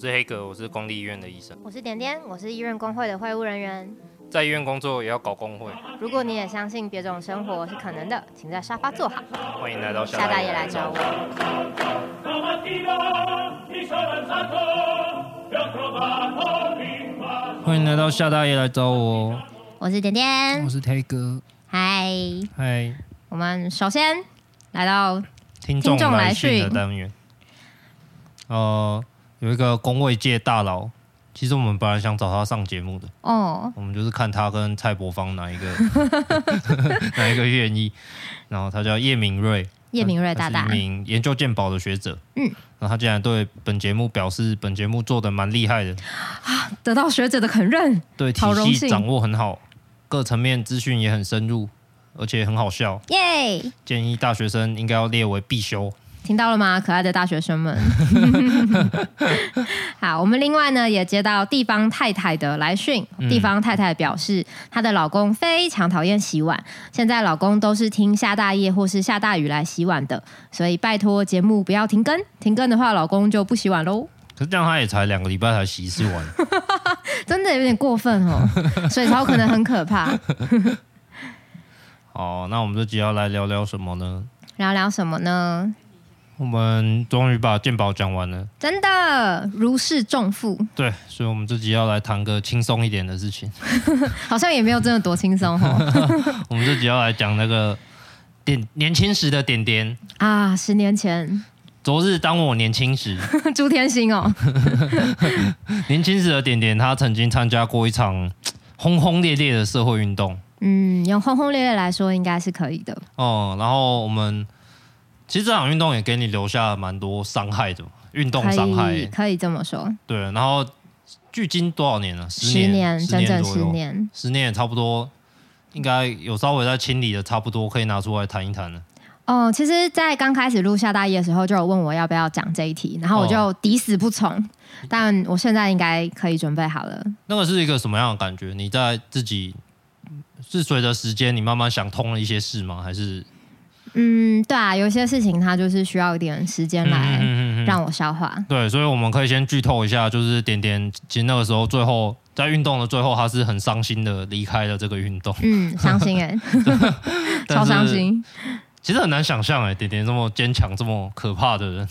我是黑格，我是公立医院的医生。我是点点，我是医院工会的会务人员。在医院工作也要搞工会。如果你也相信别种生活是可能的，请在沙发坐好。欢迎来到夏大爷来找我。欢迎来到夏大爷来找我。我是点点，我是黑哥。嗨嗨，我们首先来到听众来讯的单元。呃。有一个工位界大佬，其实我们本来想找他上节目的哦，我们就是看他跟蔡伯芳哪一个 哪一个愿意。然后他叫叶明瑞，叶明瑞大大，一名研究鉴宝的学者。嗯，然后他竟然对本节目表示，本节目做的蛮厉害的啊，得到学者的肯认，对体系掌握很好，各层面资讯也很深入，而且很好笑。耶！建议大学生应该要列为必修。听到了吗，可爱的大学生们？好，我们另外呢也接到地方太太的来讯。地方太太表示，她的老公非常讨厌洗碗，现在老公都是听下大夜或是下大雨来洗碗的，所以拜托节目不要停更，停更的话老公就不洗碗喽。可是这样他也才两个礼拜才洗一次碗，真的有点过分哦。水槽可能很可怕。好，那我们这集要来聊聊什么呢？聊聊什么呢？我们终于把鉴宝讲完了，真的如释重负。对，所以，我们这集要来谈个轻松一点的事情，好像也没有真的多轻松哦。我们这集要来讲那个点年轻时的点点啊，十年前，昨日当我年轻时，朱天心哦，年轻时的点点，他曾经参加过一场轰轰烈烈的社会运动。嗯，用轰轰烈烈来说，应该是可以的。哦，然后我们。其实这场运动也给你留下蛮多伤害的，运动伤害可以，这么说。对，然后距今多少年了？十年，十年，整整十年，十年也差不多，应该有稍微在清理的差不多，可以拿出来谈一谈了。哦，其实，在刚开始录下大一的时候，就有问我要不要讲这一题，然后我就抵死不从。哦、但我现在应该可以准备好了。那个是一个什么样的感觉？你在自己是随着时间，你慢慢想通了一些事吗？还是？嗯，对啊，有些事情它就是需要一点时间来让我消化。对，所以我们可以先剧透一下，就是点点，其实那个时候最后在运动的最后，他是很伤心的离开了这个运动。嗯，伤心哎、欸，超伤心。其实很难想象哎，点点这么坚强、这么可怕的人。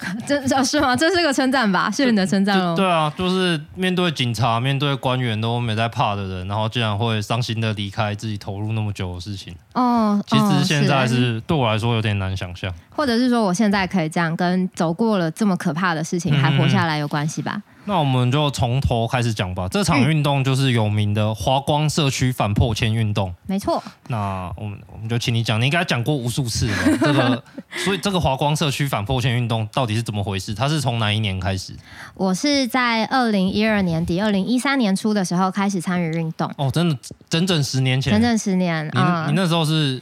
这是吗？这是个称赞吧？是你的称赞哦。对啊，就是面对警察、面对官员都没在怕的人，然后竟然会伤心的离开自己投入那么久的事情。哦，其实现在是对我来说有点难想象。或者是说，我现在可以这样跟走过了这么可怕的事情还活下来有关系吧？嗯那我们就从头开始讲吧。这场运动就是有名的华光社区反破千运动。没错。那我们我们就请你讲，你应该讲过无数次了。这个，所以这个华光社区反破千运动到底是怎么回事？它是从哪一年开始？我是在二零一二年底、二零一三年初的时候开始参与运动。哦，真的，整整十年前。整整十年啊！你，你那时候是？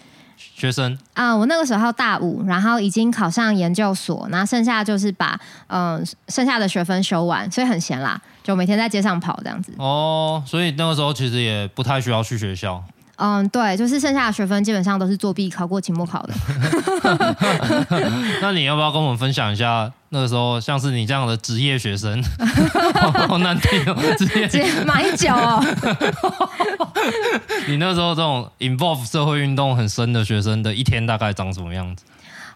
学生啊，我那个时候大五，然后已经考上研究所，然后剩下就是把嗯、呃、剩下的学分修完，所以很闲啦，就每天在街上跑这样子。哦，所以那个时候其实也不太需要去学校。嗯，对，就是剩下的学分基本上都是作弊考过期末考的。那你要不要跟我们分享一下那个时候，像是你这样的职业学生，好难听哦，职业马英九哦。你那时候这种 involve 社会运动很深的学生的一天大概长什么样子？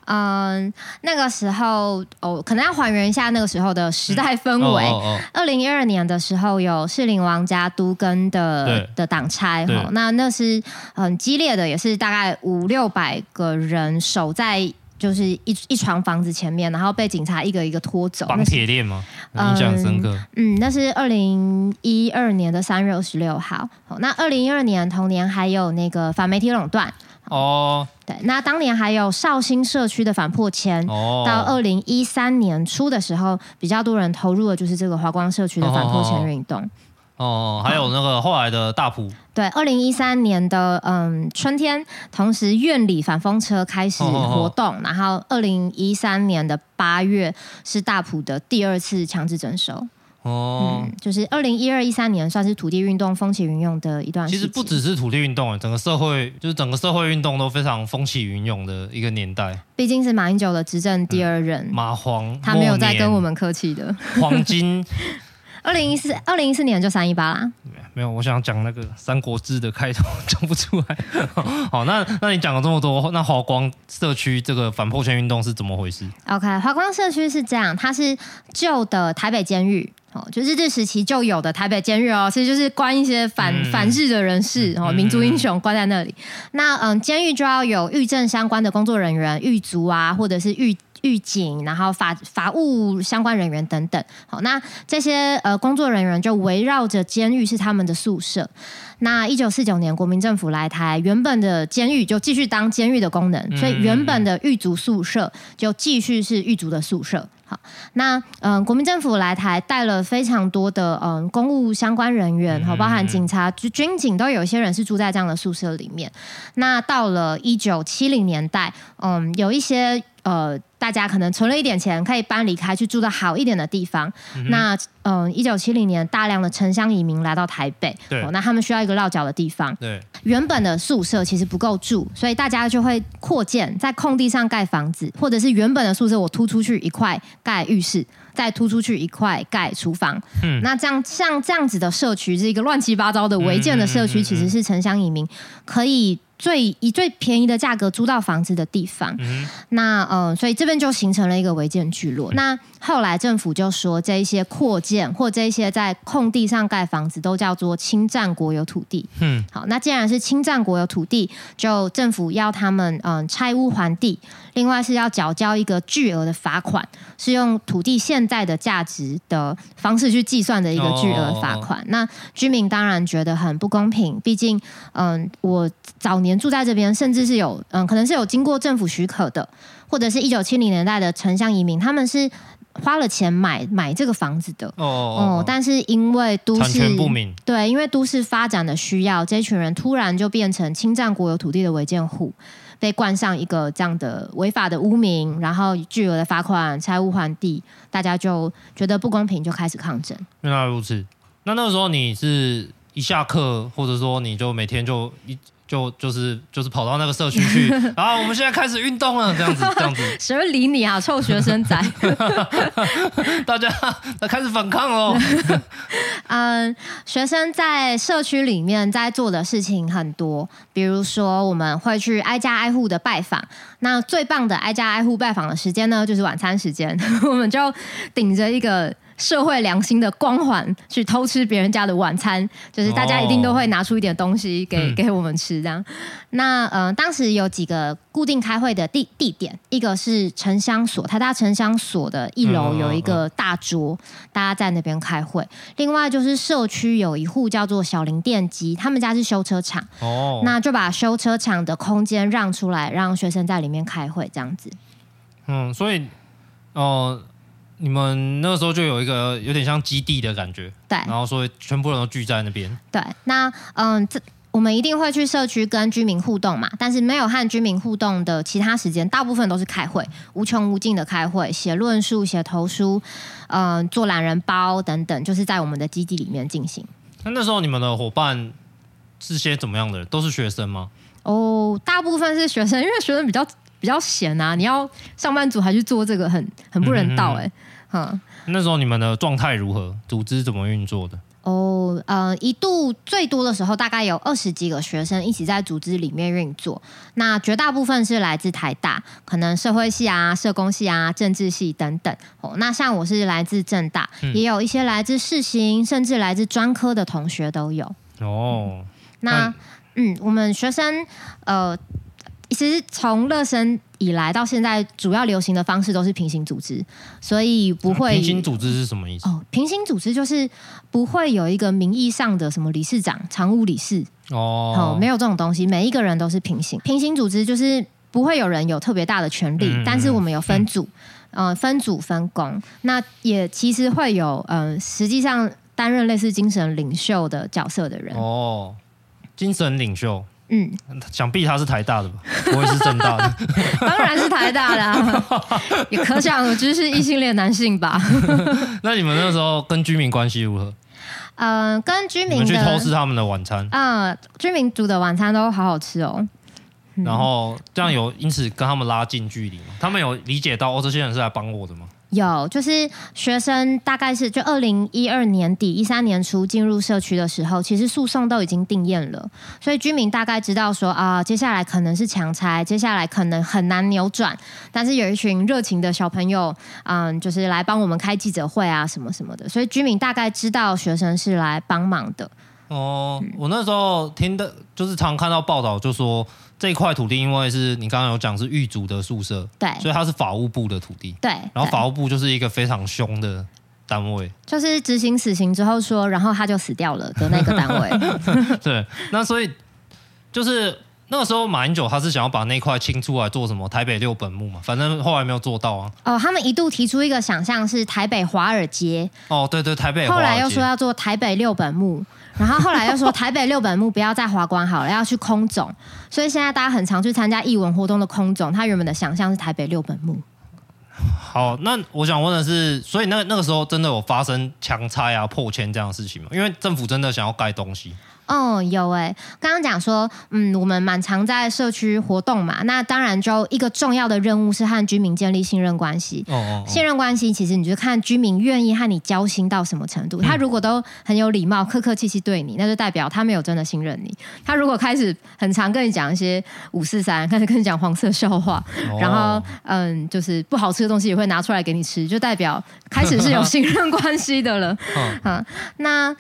嗯，那个时候哦，可能要还原一下那个时候的时代氛围。二零一二年的时候，有士林王家都跟的的挡拆哈，那那是很激烈的，也是大概五六百个人守在就是一一床房子前面，然后被警察一个一个拖走。绑铁链吗？印象深刻。嗯，那是二零一二年的三月二十六号。那二零一二年同年还有那个反媒体垄断。哦，对，那当年还有绍兴社区的反破迁，哦，到二零一三年初的时候，比较多人投入的就是这个华光社区的反破迁运动。哦，还有那个后来的大埔，对，二零一三年的嗯春天，同时院里反风车开始活动，哦哦哦，然后二零一三年的八月是大埔的第二次强制征收。哦，嗯，就是二零一二一三年算是土地运动风起云涌的一段。其实不只是土地运动，整个社会就是整个社会运动都非常风起云涌的一个年代。毕竟是马英九的执政第二任，嗯、马皇，他没有在跟我们客气的。黄金，二零一四二零一四年就三一八啦。没有，我想讲那个《三国志》的开头讲不出来。好，那那你讲了这么多，那华光社区这个反破圈运动是怎么回事？OK，华光社区是这样，它是旧的台北监狱哦，就日治时期就有的台北监狱哦，其实就是关一些反、嗯、反日的人士哦，民族英雄关在那里。嗯、那嗯，监狱就要有狱政相关的工作人员、狱卒啊，或者是狱。狱警，然后法法务相关人员等等，好，那这些呃工作人员就围绕着监狱是他们的宿舍。那一九四九年国民政府来台，原本的监狱就继续当监狱的功能，所以原本的狱卒宿舍就继续是狱卒的宿舍。好，那嗯、呃，国民政府来台带了非常多的嗯、呃、公务相关人员，好，包含警察、军军警都有一些人是住在这样的宿舍里面。那到了一九七零年代，嗯，有一些。呃，大家可能存了一点钱，可以搬离开去住到好一点的地方。嗯、那嗯，一九七零年，大量的城乡移民来到台北，对、哦，那他们需要一个落脚的地方。对，原本的宿舍其实不够住，所以大家就会扩建，在空地上盖房子，或者是原本的宿舍我突出去一块盖浴室，再突出去一块盖厨房。嗯，那这样像这样子的社区，是一个乱七八糟的违建的社区，其实是城乡移民可以。最以最便宜的价格租到房子的地方，嗯、那嗯、呃，所以这边就形成了一个违建聚落。嗯、那后来政府就说，这一些扩建或这一些在空地上盖房子都叫做侵占国有土地。嗯，好，那既然是侵占国有土地，就政府要他们嗯、呃、拆屋还地，另外是要缴交一个巨额的罚款，是用土地现在的价值的方式去计算的一个巨额罚款。哦、那居民当然觉得很不公平，毕竟嗯、呃，我早。年住在这边，甚至是有嗯，可能是有经过政府许可的，或者是一九七零年代的城乡移民，他们是花了钱买买这个房子的哦，哦，哦。但是因为都市对，因为都市发展的需要，这群人突然就变成侵占国有土地的违建户，被冠上一个这样的违法的污名，然后巨额的罚款、拆屋还地，大家就觉得不公平，就开始抗争。原来如此，那那个时候你是一下课，或者说你就每天就一。就就是就是跑到那个社区去，然 后我们现在开始运动了，这样子这样子。谁会理你啊，臭学生仔！大家开始反抗喽。嗯，学生在社区里面在做的事情很多，比如说我们会去挨家挨户的拜访。那最棒的挨家挨户拜访的时间呢，就是晚餐时间，我们就顶着一个。社会良心的光环去偷吃别人家的晚餐，就是大家一定都会拿出一点东西给、哦、给我们吃这样。那呃，当时有几个固定开会的地地点，一个是城乡所，台大城乡所的一楼有一个大桌，大家在那边开会。另外就是社区有一户叫做小林电机，他们家是修车厂，哦，那就把修车厂的空间让出来，让学生在里面开会这样子。嗯，所以哦。呃你们那个时候就有一个有点像基地的感觉，对，然后所以全部人都聚在那边。对，那嗯，这我们一定会去社区跟居民互动嘛，但是没有和居民互动的其他时间，大部分都是开会，无穷无尽的开会，写论述、写投书，嗯，做懒人包等等，就是在我们的基地里面进行。那那时候你们的伙伴是些怎么样的人？都是学生吗？哦，大部分是学生，因为学生比较比较闲啊，你要上班族还去做这个很，很很不人道哎、欸。嗯嗯，那时候你们的状态如何？组织怎么运作的？哦，呃，一度最多的时候，大概有二十几个学生一起在组织里面运作。那绝大部分是来自台大，可能社会系啊、社工系啊、政治系等等。哦，那像我是来自政大，嗯、也有一些来自世新，甚至来自专科的同学都有。哦，嗯那嗯，我们学生呃。其实从乐生以来到现在，主要流行的方式都是平行组织，所以不会。平行组织是什么意思？哦，平行组织就是不会有一个名义上的什么理事长、常务理事哦，没有这种东西，每一个人都是平行。平行组织就是不会有人有特别大的权利，嗯、但是我们有分组，嗯、呃，分组分工。那也其实会有，嗯、呃，实际上担任类似精神领袖的角色的人哦，精神领袖。嗯，想必他是台大的吧？不会是正大的？当然是台大的，啊，也可想而知是异性恋男性吧？那你们那时候跟居民关系如何？嗯、呃，跟居民去偷吃他们的晚餐。嗯、呃，居民煮的晚餐都好好吃哦。嗯、然后这样有因此跟他们拉近距离吗？他们有理解到哦，这些人是来帮我的吗？有，就是学生大概是就二零一二年底一三年初进入社区的时候，其实诉讼都已经定谳了，所以居民大概知道说啊，接下来可能是强拆，接下来可能很难扭转。但是有一群热情的小朋友，嗯，就是来帮我们开记者会啊，什么什么的，所以居民大概知道学生是来帮忙的。哦，我那时候听的，就是常看到报道，就说。这一块土地，因为是你刚刚有讲是狱卒的宿舍，对，所以它是法务部的土地，对。然后法务部就是一个非常凶的单位，就是执行死刑之后说，然后他就死掉了的那个单位。对，那所以就是那个时候马英九他是想要把那块清出来做什么？台北六本木嘛，反正后来没有做到啊。哦，他们一度提出一个想象是台北华尔街。哦，对对，台北。后来又说要做台北六本木。然后后来又说台北六本木不要再华关好了，要去空总，所以现在大家很常去参加艺文活动的空总，他原本的想象是台北六本木。好，那我想问的是，所以那那个时候真的有发生强拆啊、破迁这样的事情吗？因为政府真的想要盖东西。哦，有哎，刚刚讲说，嗯，我们蛮常在社区活动嘛，那当然就一个重要的任务是和居民建立信任关系。哦，哦，哦，信任关系其实你就看居民愿意和你交心到什么程度。他如果都很有礼貌、客客气气对你，那就代表他没有真的信任你。他如果开始很常跟你讲一些五四三，开始跟你讲黄色笑话，哦、然后嗯，就是不好吃的东西也会拿出来给你吃，就代表开始是有 信任关系的了。嗯、哦，那。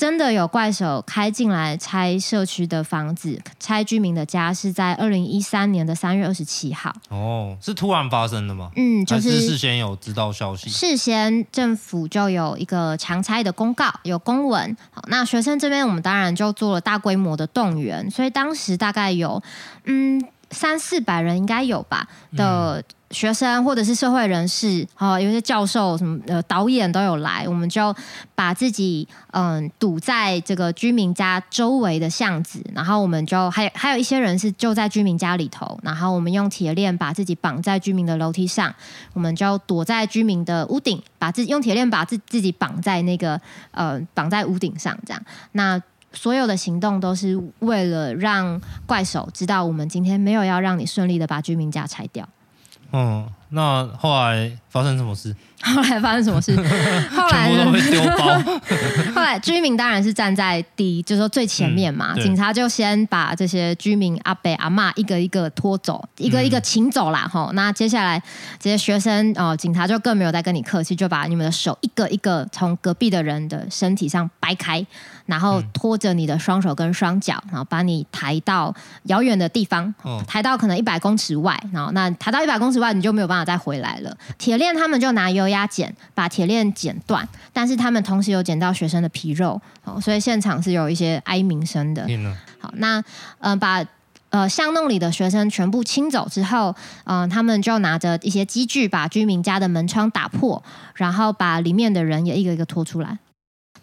真的有怪手开进来拆社区的房子，拆居民的家，是在二零一三年的三月二十七号。哦，是突然发生的吗？嗯，就是，是事先有知道消息，事先政府就有一个强拆的公告，有公文。好，那学生这边我们当然就做了大规模的动员，所以当时大概有嗯三四百人应该有吧的。学生或者是社会人士，哦，有些教授什么呃导演都有来，我们就把自己嗯堵在这个居民家周围的巷子，然后我们就还有还有一些人是就在居民家里头，然后我们用铁链把自己绑在居民的楼梯上，我们就躲在居民的屋顶，把自己用铁链把自自己绑在那个呃绑在屋顶上，这样。那所有的行动都是为了让怪手知道，我们今天没有要让你顺利的把居民家拆掉。嗯，那后来发生什么事？后来发生什么事？后来居民当然是站在第一，就是说最前面嘛。嗯、警察就先把这些居民阿伯阿嬷一个一个拖走，一个一个请走啦。哈、嗯，那接下来这些学生哦，警察就更没有再跟你客气，就把你们的手一个一个从隔壁的人的身体上掰开，然后拖着你的双手跟双脚，然后把你抬到遥远的地方，哦、抬到可能一百公尺外。然后那抬到一百公尺外，你就没有办法再回来了。铁链他们就拿油。压剪把铁链剪断，但是他们同时有剪到学生的皮肉，哦，所以现场是有一些哀鸣声的。好，那呃把呃巷弄里的学生全部清走之后，嗯、呃，他们就拿着一些机具把居民家的门窗打破，然后把里面的人也一个一个拖出来。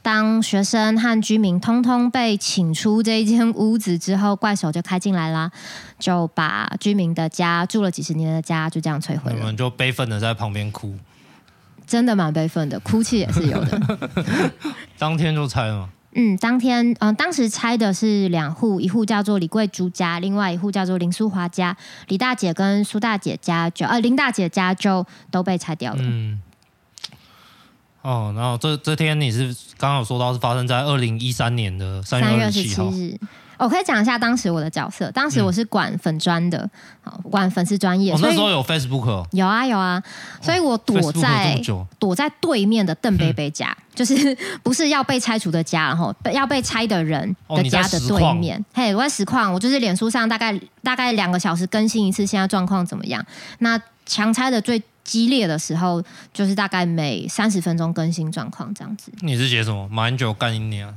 当学生和居民通通被请出这一间屋子之后，怪手就开进来啦，就把居民的家住了几十年的家就这样摧毁了。我们就悲愤的在旁边哭。真的蛮悲愤的，哭泣也是有的。当天就拆了吗？嗯，当天，嗯、呃，当时拆的是两户，一户叫做李桂珠家，另外一户叫做林淑华家。李大姐跟苏大姐家就，呃，林大姐家就都被拆掉了。嗯。哦，然后这这天你是刚刚有说到是发生在二零一三年的三月二十七日。我可以讲一下当时我的角色。当时我是管粉专的，好管粉丝专业。我、哦、那时候有 Facebook、哦、有啊有啊，所以我躲在、哦、躲在对面的邓贝贝家，嗯、就是不是要被拆除的家，然后要被拆的人的家的对面。嘿，我在实况，我就是脸书上大概大概两个小时更新一次，现在状况怎么样？那强拆的最。激烈的时候，就是大概每三十分钟更新状况这样子。你是写什么？马英九干一年？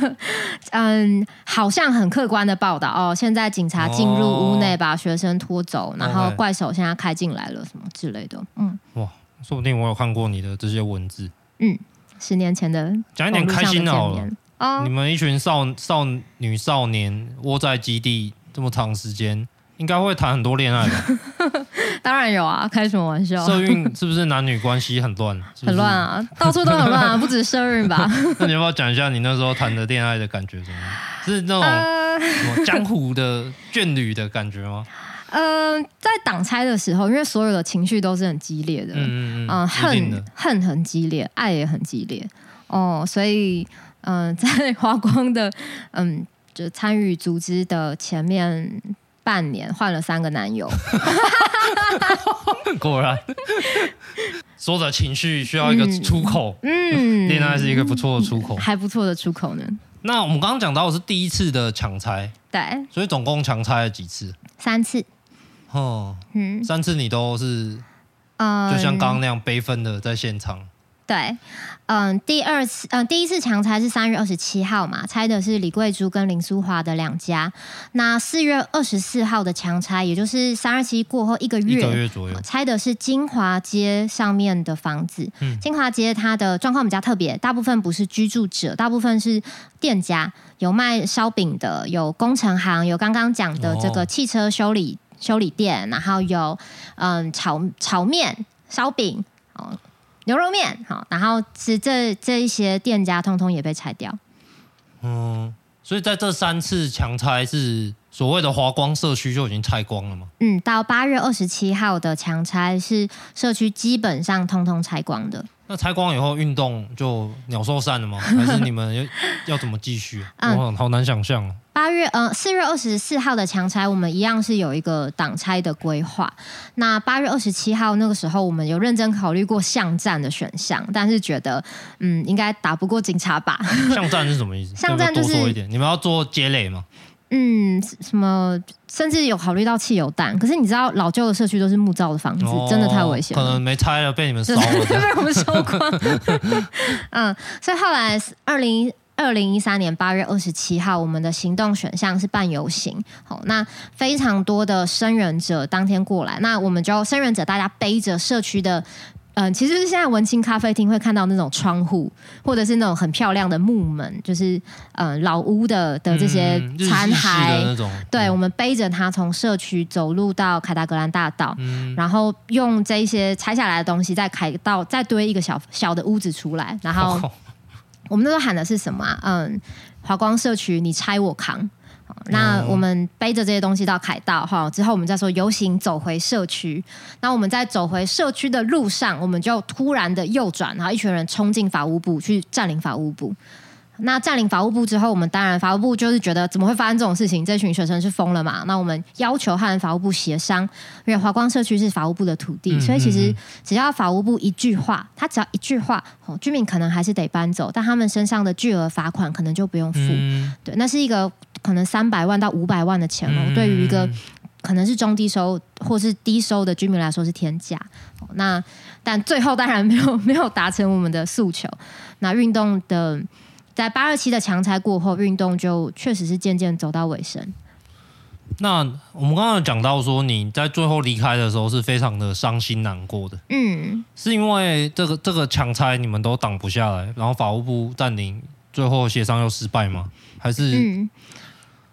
嗯，好像很客观的报道哦。现在警察进入屋内把学生拖走，哦、然后怪手现在开进来了，什么之类的。嗯，哇，说不定我有看过你的这些文字。嗯，十年前的，讲一点开心的好了。哦，你们一群少少女少年窝在基地这么长时间，应该会谈很多恋爱吧？当然有啊，开什么玩笑？社运是不是男女关系很乱？很乱啊，到处都很乱啊，不止社运吧？那你要不要讲一下你那时候谈的恋爱的感觉怎么样？是那种什么江湖的眷侣的感觉吗？嗯、呃，在挡拆的时候，因为所有的情绪都是很激烈的，嗯嗯、呃、恨恨很激烈，爱也很激烈哦，所以嗯、呃，在华光的嗯，就参与组织的前面半年，换了三个男友，果然，说着情绪需要一个出口，嗯，恋爱是一个不错的出口，还不错的出口呢。那我们刚刚讲到的是第一次的强拆，对，所以总共强拆了几次？三次。哦，嗯，三次你都是，嗯，就像刚刚那样悲愤的在现场。对，嗯，第二次，嗯，第一次强拆是三月二十七号嘛，拆的是李桂珠跟林淑华的两家。那四月二十四号的强拆，也就是三二七过后一个月，一个月左右，拆的是金华街上面的房子。嗯，金华街它的状况比较特别，大部分不是居住者，大部分是店家，有卖烧饼的，有工程行，有刚刚讲的这个汽车修理。修理店，然后有嗯炒炒面、烧饼哦、牛肉面，好，然后是这这一些店家，通通也被拆掉。嗯，所以在这三次强拆是所谓的华光社区就已经拆光了吗？嗯，到八月二十七号的强拆是社区基本上通通拆光的。那拆光以后，运动就鸟兽散了吗？还是你们要要怎么继续？嗯，我好难想象哦。八月，呃，四月二十四号的强拆，我们一样是有一个挡拆的规划。那八月二十七号那个时候，我们有认真考虑过巷战的选项，但是觉得，嗯，应该打不过警察吧？巷战是什么意思？巷战就是说一点，你们要做街垒吗？嗯，什么？甚至有考虑到汽油弹。可是你知道，老旧的社区都是木造的房子，哦、真的太危险了。可能没拆了，被你们烧了，被我们烧光。嗯，所以后来二零。二零一三年八月二十七号，我们的行动选项是办游行。好，那非常多的生人者当天过来，那我们就生人者大家背着社区的，嗯、呃，其实是现在文青咖啡厅会看到那种窗户，或者是那种很漂亮的木门，就是嗯、呃、老屋的的这些残骸、嗯、对，我们背着它从社区走路到凯达格兰大道，嗯、然后用这一些拆下来的东西再开到再堆一个小小的屋子出来，然后。哦我们那时候喊的是什么啊？嗯，华光社区，你拆我扛。那我们背着这些东西到凯道哈，之后我们再说游行走回社区。那我们在走回社区的路上，我们就突然的右转，然后一群人冲进法务部去占领法务部。那占领法务部之后，我们当然法务部就是觉得怎么会发生这种事情？这群学生是疯了嘛？那我们要求和法务部协商，因为华光社区是法务部的土地，所以其实只要法务部一句话，他只要一句话，哦，居民可能还是得搬走，但他们身上的巨额罚款可能就不用付。对，那是一个可能三百万到五百万的钱哦，对于一个可能是中低收或是低收的居民来说是天价。那但最后当然没有 没有达成我们的诉求。那运动的。在八二七的强拆过后，运动就确实是渐渐走到尾声。那我们刚刚有讲到说，你在最后离开的时候是非常的伤心难过的。嗯，是因为这个这个强拆你们都挡不下来，然后法务部占领，最后协商又失败吗？还是？嗯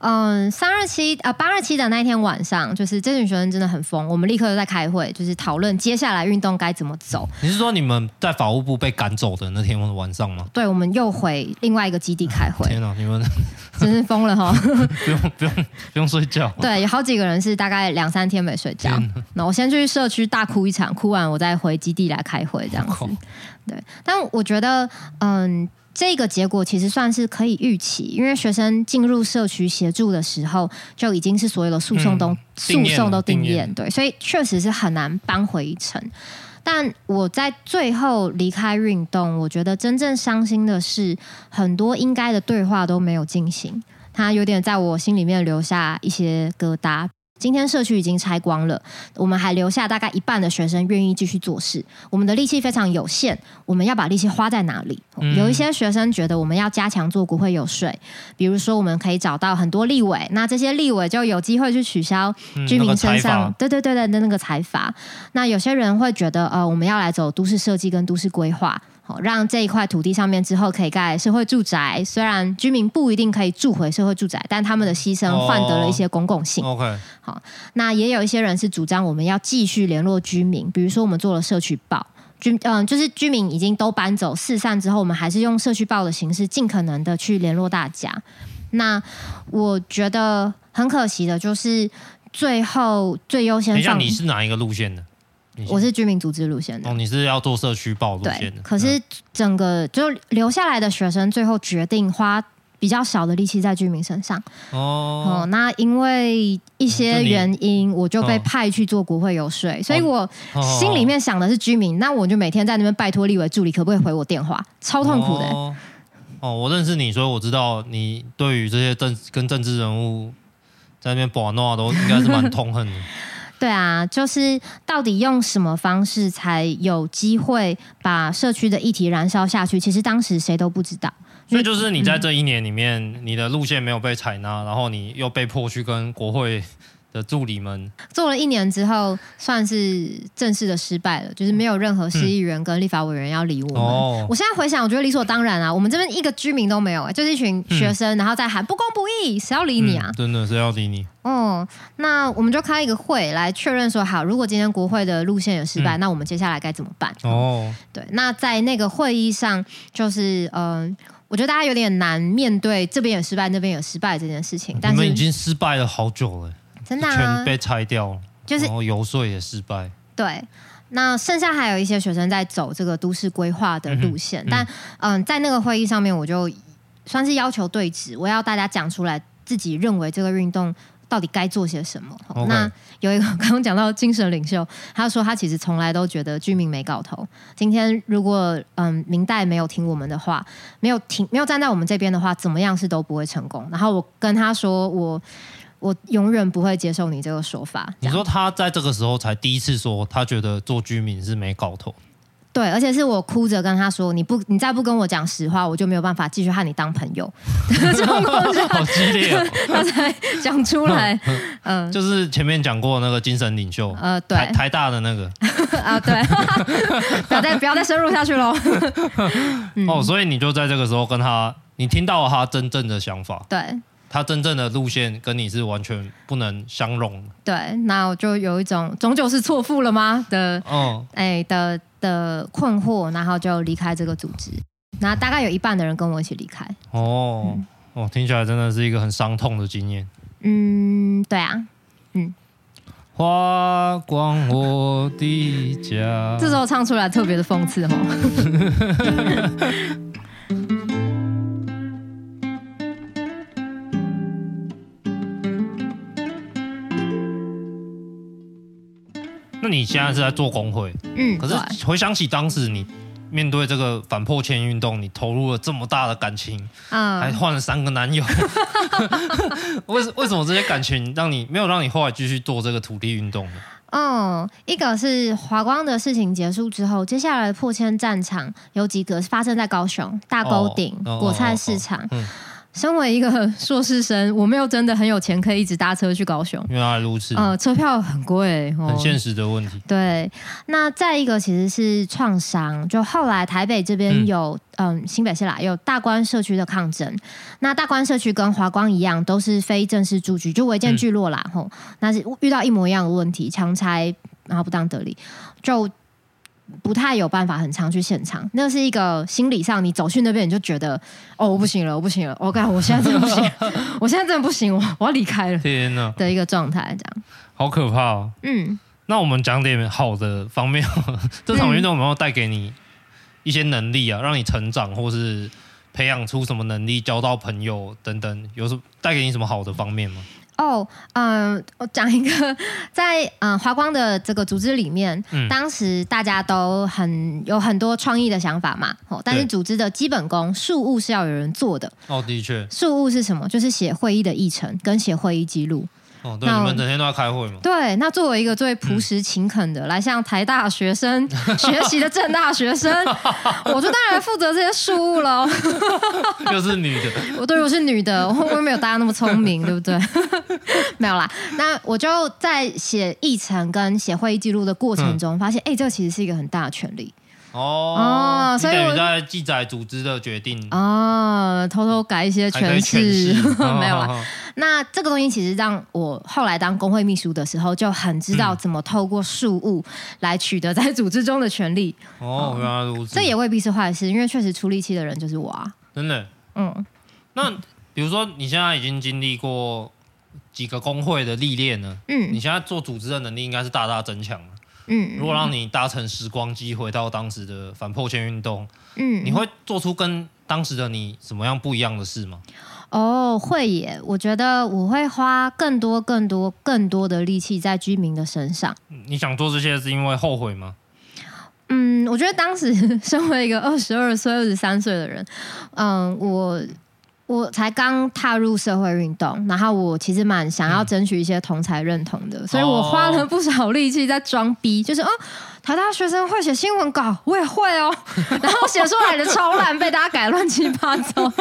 嗯，三二七呃八二七的那天晚上，就是这群学生真的很疯，我们立刻就在开会，就是讨论接下来运动该怎么走。你是说你们在法务部被赶走的那天晚上吗？对，我们又回另外一个基地开会。天哪，你们 真是疯了哈！不用不用不用睡觉。对，有好几个人是大概两三天没睡觉。那我先去社区大哭一场，哭完我再回基地来开会，这样子。对，但我觉得嗯。这个结果其实算是可以预期，因为学生进入社区协助的时候，就已经是所有的诉讼都、嗯、诉讼都定验，对，所以确实是很难扳回一城。但我在最后离开运动，我觉得真正伤心的是，很多应该的对话都没有进行，它有点在我心里面留下一些疙瘩。今天社区已经拆光了，我们还留下大概一半的学生愿意继续做事。我们的力气非常有限，我们要把力气花在哪里？嗯、有一些学生觉得我们要加强做国会游说，比如说我们可以找到很多立委，那这些立委就有机会去取消居民身上、嗯那个、对对对的那个财阀。那有些人会觉得呃，我们要来走都市设计跟都市规划。好，让这一块土地上面之后可以盖社会住宅。虽然居民不一定可以住回社会住宅，但他们的牺牲换得了一些公共性。OK，好，那也有一些人是主张我们要继续联络居民，比如说我们做了社区报，居嗯，就是居民已经都搬走四散之后，我们还是用社区报的形式，尽可能的去联络大家。那我觉得很可惜的就是最后最优先。像你是哪一个路线的？我是居民组织路线的哦，你是要做社区报路线的。可是整个就留下来的学生，最后决定花比较少的力气在居民身上。哦，哦，那因为一些原因，我就被派去做国会游说，哦、所以我心里面想的是居民，哦、那我就每天在那边拜托立委助理，可不可以回我电话？超痛苦的。哦，哦，我认识你，所以我知道你对于这些政跟政治人物在那边把闹都应该是蛮痛恨的。对啊，就是到底用什么方式才有机会把社区的议题燃烧下去？其实当时谁都不知道。所以就是你在这一年里面，你的路线没有被采纳，然后你又被迫去跟国会。的助理们做了一年之后，算是正式的失败了，就是没有任何市议员跟立法委员要理我们。哦、我现在回想，我觉得理所当然啊，我们这边一个居民都没有，就是一群学生，嗯、然后在喊不公不义，谁要理你啊？嗯、真的谁要理你？哦，那我们就开一个会来确认说，好，如果今天国会的路线有失败，嗯、那我们接下来该怎么办？哦，对，那在那个会议上，就是嗯、呃，我觉得大家有点难面对这边也失败，那边也失败这件事情。但是你们已经失败了好久了。真的、啊、全被拆掉了，就是然后游说也失败。对，那剩下还有一些学生在走这个都市规划的路线，嗯、但嗯、呃，在那个会议上面，我就算是要求对质，我要大家讲出来自己认为这个运动到底该做些什么。那有一个刚刚讲到精神领袖，他说他其实从来都觉得居民没搞头。今天如果嗯、明、代没有听我们的话，没有听没有站在我们这边的话，怎么样是都不会成功。然后我跟他说我。我永远不会接受你这个说法。你说他在这个时候才第一次说，他觉得做居民是没搞头。对，而且是我哭着跟他说：“你不，你再不跟我讲实话，我就没有办法继续和你当朋友。”好激烈哦！他才 讲出来。嗯，就是前面讲过那个精神领袖，呃，对，台台大的那个 啊，对，不要再不要再深入下去喽。哦，所以你就在这个时候跟他，你听到了他真正的想法。对。他真正的路线跟你是完全不能相容。对，那我就有一种终究是错付了吗的，嗯，哎的的困惑，然后就离开这个组织。那大概有一半的人跟我一起离开。哦，嗯、哦，听起来真的是一个很伤痛的经验。嗯，对啊，嗯。花光我的家。这时候唱出来特别的讽刺哦。你现在是在做工会，嗯，可是回想起当时你面对这个反破迁运动，你投入了这么大的感情，嗯，还换了三个男友，为为什么这些感情让你没有让你后来继续做这个土地运动呢？哦，一个是华光的事情结束之后，接下来的迫迁战场有几个发生在高雄大沟顶、哦、果菜市场。哦哦哦嗯身为一个硕士生，我没有真的很有钱，可以一直搭车去高雄。原来如此。呃，车票很贵，很现实的问题。对，那再一个其实是创伤，就后来台北这边有，嗯、呃，新北市啦，有大观社区的抗争。那大观社区跟华光一样，都是非正式住居，就违建聚落啦，吼、嗯，那是遇到一模一样的问题，强拆然后不当得利，就。不太有办法很常去现场，那是一个心理上，你走去那边你就觉得，哦，我不行了，我不行了，我感觉 我现在真的不行，我现在真的不行，我我要离开了，天哪的一个状态，这样，好可怕哦。嗯，那我们讲点好的方面，这场运动有没有带给你一些能力啊，让你成长，或是培养出什么能力，交到朋友等等，有什么带给你什么好的方面吗？哦，嗯、呃，我讲一个，在嗯华光的这个组织里面，嗯、当时大家都很有很多创意的想法嘛，哦，但是组织的基本功事务是要有人做的。哦，的确，事务是什么？就是写会议的议程跟写会议记录。哦，对，那你们整天都要开会吗？对，那作为一个最朴实勤恳的，嗯、来向台大学生学习的正大学生，我就当然负责这些事务了。又是女的，我对我是女的，我又没有大家那么聪明，对不对？没有啦，那我就在写议程跟写会议记录的过程中，嗯、发现，哎、欸，这个其实是一个很大的权利。哦，所以我在记载组织的决定哦，偷偷改一些诠释，没有了。那这个东西其实让我后来当工会秘书的时候，就很知道怎么透过事务来取得在组织中的权利。哦，原来如此。这也未必是坏事，因为确实出力气的人就是我啊。真的？嗯。那比如说，你现在已经经历过几个工会的历练呢？嗯。你现在做组织的能力应该是大大增强了。嗯。如果让你搭乘时光机回到当时的反破迁运动，嗯，你会做出跟当时的你什么样不一样的事吗？哦，会耶！我觉得我会花更多、更多、更多的力气在居民的身上。你想做这些是因为后悔吗？嗯，我觉得当时 身为一个二十二岁、二十三岁的人，嗯，我。我才刚踏入社会运动，然后我其实蛮想要争取一些同才认同的，嗯、所以我花了不少力气在装逼，就是哦，台大学生会写新闻稿，我也会哦，然后写出来的超烂，被大家改乱七八糟。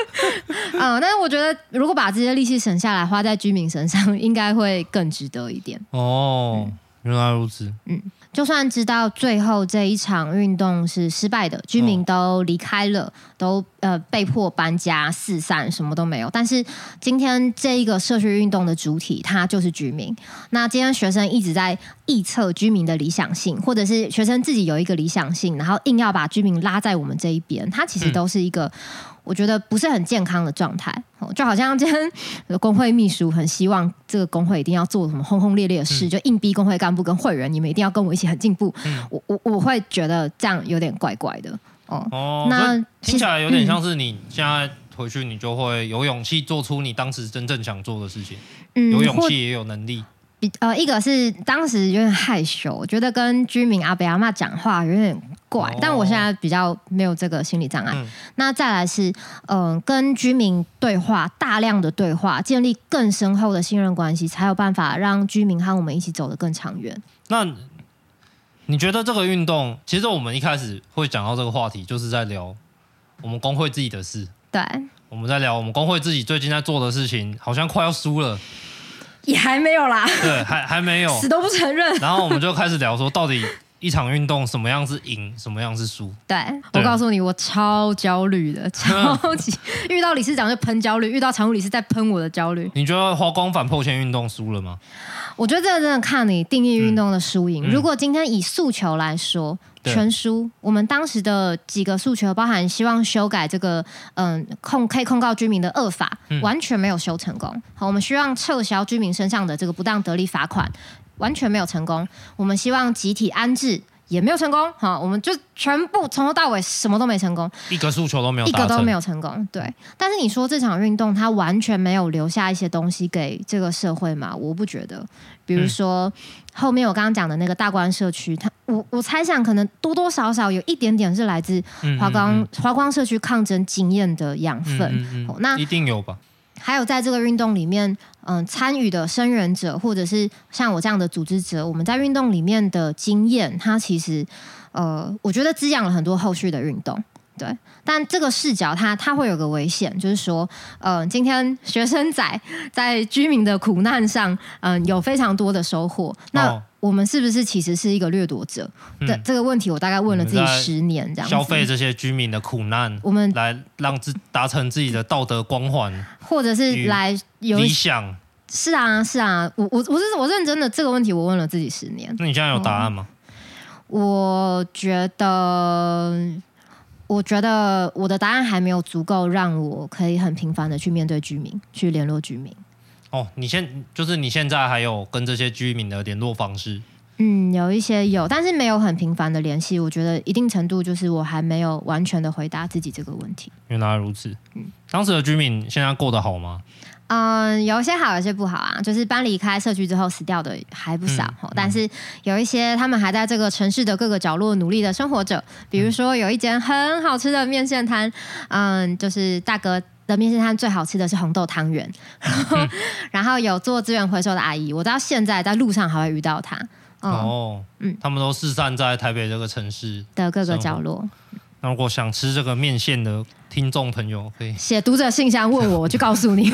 嗯，但是我觉得如果把这些力气省下来，花在居民身上，应该会更值得一点。哦，嗯、原来如此。嗯。就算知道最后这一场运动是失败的，居民都离开了，哦、都呃被迫搬家四散，什么都没有。但是今天这一个社区运动的主体，它就是居民。那今天学生一直在臆测居民的理想性，或者是学生自己有一个理想性，然后硬要把居民拉在我们这一边，它其实都是一个。嗯我觉得不是很健康的状态，就好像今天工会秘书很希望这个工会一定要做什么轰轰烈烈的事，嗯、就硬逼工会干部跟会员，你们一定要跟我一起很进步。嗯、我我我会觉得这样有点怪怪的哦。哦，那听起来有点像是你现在回去，你就会有勇气做出你当时真正想做的事情，嗯、有勇气也有能力。比呃，一个是当时有点害羞，我觉得跟居民阿伯阿妈讲话有点怪，哦、但我现在比较没有这个心理障碍。嗯、那再来是，嗯、呃，跟居民对话，大量的对话，建立更深厚的信任关系，才有办法让居民和我们一起走得更长远。那你觉得这个运动，其实我们一开始会讲到这个话题，就是在聊我们工会自己的事。对，我们在聊我们工会自己最近在做的事情，好像快要输了。也还没有啦，对，还还没有，死都不承认。然后我们就开始聊说，到底一场运动什么样是赢，什么样是输？对，我告诉你，我超焦虑的，超级遇到理事长就喷焦虑，遇到常务理事在喷我的焦虑。你觉得华光反破迁运动输了吗？我觉得这个真的看你定义运动的输赢。嗯、如果今天以诉求来说。全输。我们当时的几个诉求，包含希望修改这个嗯控可以控告居民的恶法，完全没有修成功。好，我们希望撤销居民身上的这个不当得利罚款，完全没有成功。我们希望集体安置。也没有成功，好，我们就全部从头到尾什么都没成功，一个诉求都没有，一个都没有成功。对，但是你说这场运动它完全没有留下一些东西给这个社会嘛？我不觉得。比如说、嗯、后面我刚刚讲的那个大观社区，它我我猜想可能多多少少有一点点是来自华光华光社区抗争经验的养分。那一定有吧？还有在这个运动里面，嗯，参与的生援者，或者是像我这样的组织者，我们在运动里面的经验，它其实，呃，我觉得滋养了很多后续的运动。对，但这个视角它它会有个危险，就是说，呃，今天学生仔在居民的苦难上，嗯、有非常多的收获。那我们是不是其实是一个掠夺者？的、嗯、这个问题，我大概问了自己十年，这样消费这些居民的苦难，我们来让自达成自己的道德光环，或者是来有理想。是啊，是啊，我我我是我认真的这个问题，我问了自己十年。那你现在有答案吗？嗯、我觉得。我觉得我的答案还没有足够让我可以很频繁的去面对居民，去联络居民。哦，你现就是你现在还有跟这些居民的联络方式？嗯，有一些有，但是没有很频繁的联系。我觉得一定程度就是我还没有完全的回答自己这个问题。原来如此。嗯，当时的居民现在过得好吗？嗯，有一些好，有一些不好啊。就是搬离开社区之后死掉的还不少，嗯嗯、但是有一些他们还在这个城市的各个角落努力的生活着。比如说有一间很好吃的面线摊，嗯，就是大哥的面线摊最好吃的是红豆汤圆。嗯、然后有做资源回收的阿姨，我到现在在路上还会遇到她。嗯、哦，嗯，他们都四散在台北这个城市的各个角落。那如果想吃这个面线的听众朋友，可以写读者信箱问我，我就告诉你。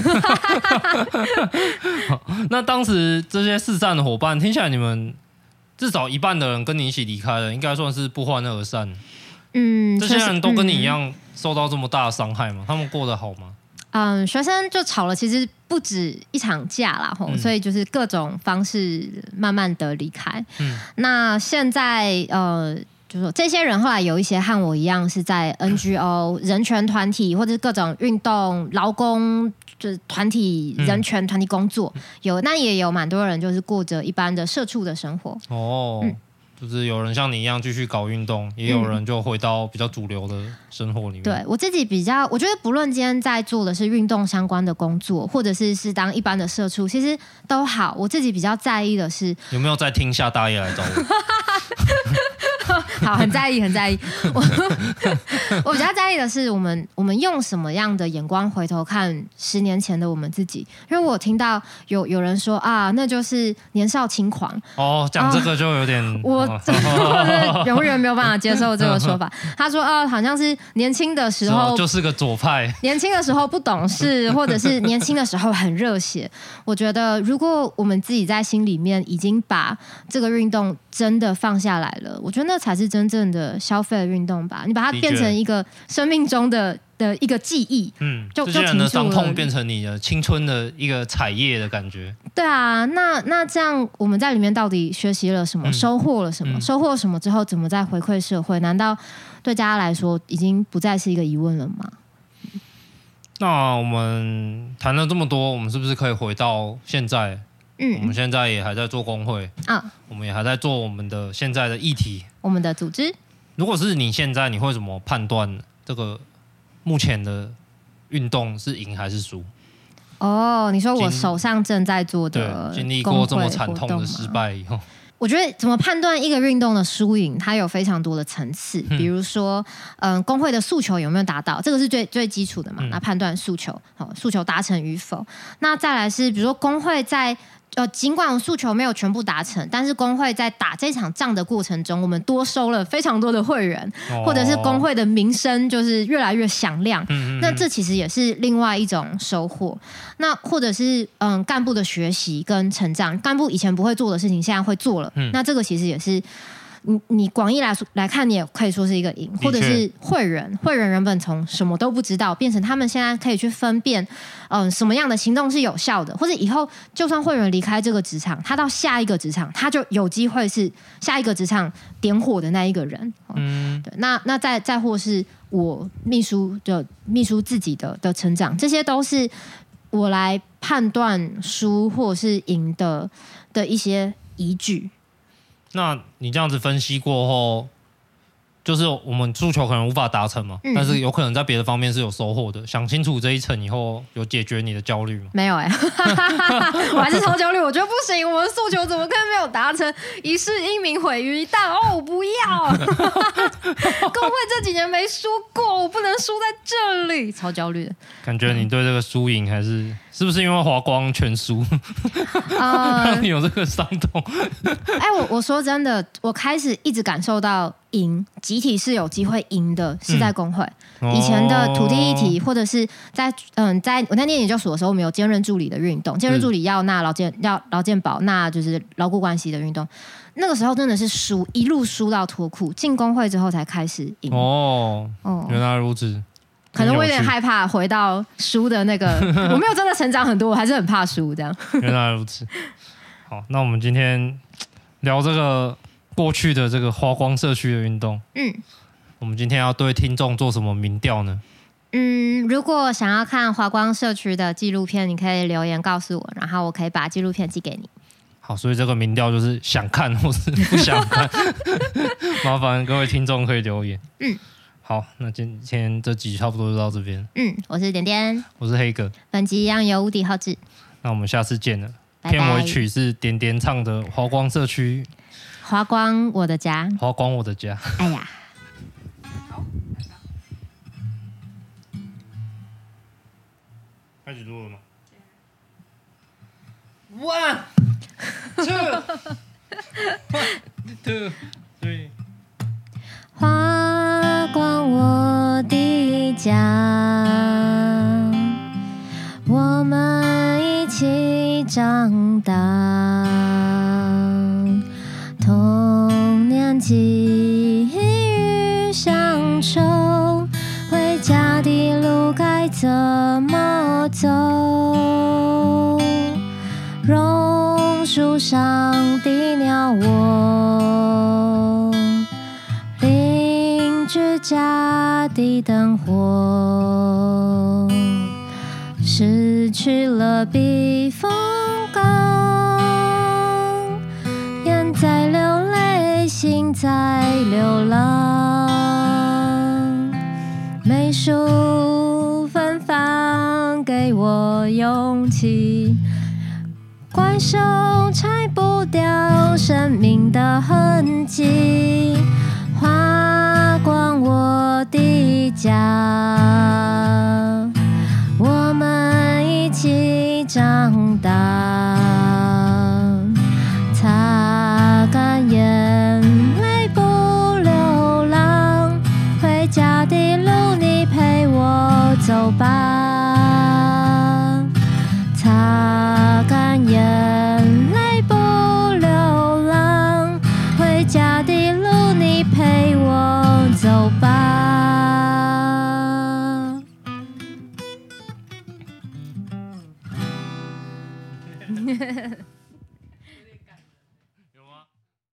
那当时这些四散的伙伴，听起来你们至少一半的人跟你一起离开了，应该算是不欢而散。嗯，这些人都跟你一样受到这么大的伤害吗？他们过得好吗？嗯，学生就吵了，其实不止一场架啦，吼、嗯，所以就是各种方式慢慢的离开。嗯，那现在呃，就是说这些人后来有一些和我一样是在 NGO 人权团体或者是各种运动劳工就是团体人权团体工作，嗯、有那也有蛮多人就是过着一般的社畜的生活。哦。嗯就是有人像你一样继续搞运动，也有人就回到比较主流的生活里面。嗯、对我自己比较，我觉得不论今天在做的是运动相关的工作，或者是是当一般的社畜，其实都好。我自己比较在意的是有没有在听下大爷来找我。好，很在意，很在意。我我比较在意的是，我们我们用什么样的眼光回头看十年前的我们自己？因为我听到有有人说啊，那就是年少轻狂。哦，讲这个就有点，啊、我 永远没有办法接受这个说法。他说啊，好像是年轻的时候就是个左派，年轻的时候不懂事，或者是年轻的时候很热血。我觉得，如果我们自己在心里面已经把这个运动真的放下来了，我觉得那才是真正的消费的运动吧。你把它变成一个生命中的的一个记忆，嗯，就就的伤痛变成你的青春的一个彩页的感觉。对啊，那那这样我们在里面到底学习了什么？嗯、收获了什么？嗯、收获什么之后，怎么再回馈社会？难道对大家来说已经不再是一个疑问了吗？那我们谈了这么多，我们是不是可以回到现在？嗯，我们现在也还在做工会啊，我们也还在做我们的现在的议题，我们的组织。如果是你现在，你会怎么判断这个目前的运动是赢还是输？哦，你说我手上正在做的，经历过这么惨痛的失败以后。我觉得怎么判断一个运动的输赢，它有非常多的层次。比如说，嗯、呃，工会的诉求有没有达到，这个是最最基础的嘛？那判断诉求，好，诉求达成与否。那再来是，比如说工会在。呃，尽管诉求没有全部达成，但是工会在打这场仗的过程中，我们多收了非常多的会员，哦、或者是工会的名声就是越来越响亮。嗯嗯，那这其实也是另外一种收获。那或者是嗯，干部的学习跟成长，干部以前不会做的事情，现在会做了。嗯、那这个其实也是。你你广义来说来看，你也可以说是一个赢，或者是会人，会人原本从什么都不知道，变成他们现在可以去分辨，嗯、呃，什么样的行动是有效的，或者以后就算会人离开这个职场，他到下一个职场，他就有机会是下一个职场点火的那一个人。嗯，对，那那再再或是我秘书的秘书自己的的成长，这些都是我来判断输或是赢的的一些依据。那你这样子分析过后，就是我们诉求可能无法达成嘛，嗯、但是有可能在别的方面是有收获的。想清楚这一层以后，有解决你的焦虑吗？没有哎、欸，我还是超焦虑。我觉得不行，我们诉求怎么可能没有达成？一世英名毁于一旦哦！我不要，工会这几年没输过，我不能输在这里，超焦虑的。感觉你对这个输赢还是。是不是因为华光全输，让你 有这个伤痛？哎，我我说真的，我开始一直感受到赢，集体是有机会赢的，是在工会。嗯、以前的土地议题，或者是在嗯，在我在念研究所的时候，我们有兼任助理的运动，兼任助理要纳劳健要劳健保，那就是劳雇关系的运动。那个时候真的是输，一路输到脱裤，进工会之后才开始赢。哦哦，原来如此。可能我有点害怕回到输的那个，我没有真的成长很多，我还是很怕输这样。原来如此。好，那我们今天聊这个过去的这个花光社区的运动。嗯。我们今天要对听众做什么民调呢？嗯，如果想要看华光社区的纪录片，你可以留言告诉我，然后我可以把纪录片寄给你。好，所以这个民调就是想看或是不想看，麻烦各位听众可以留言。嗯。好，那今天这集差不多就到这边。嗯，我是点点，我是黑哥。本集一样由无敌浩志。那我们下次见了。拜拜。片尾曲是点点唱的《华光社区》。华光我的家。花光我的家。哎呀。好，开始录了吗？One, two, one, two, three. 花光我的家，我们一起长大，寄一缕乡愁回家的路该怎么走榕树上的鸟窝邻居家的灯火失去了避风在流浪，梅树芬芳给我勇气。怪兽拆不掉生命的痕迹，花光我的家。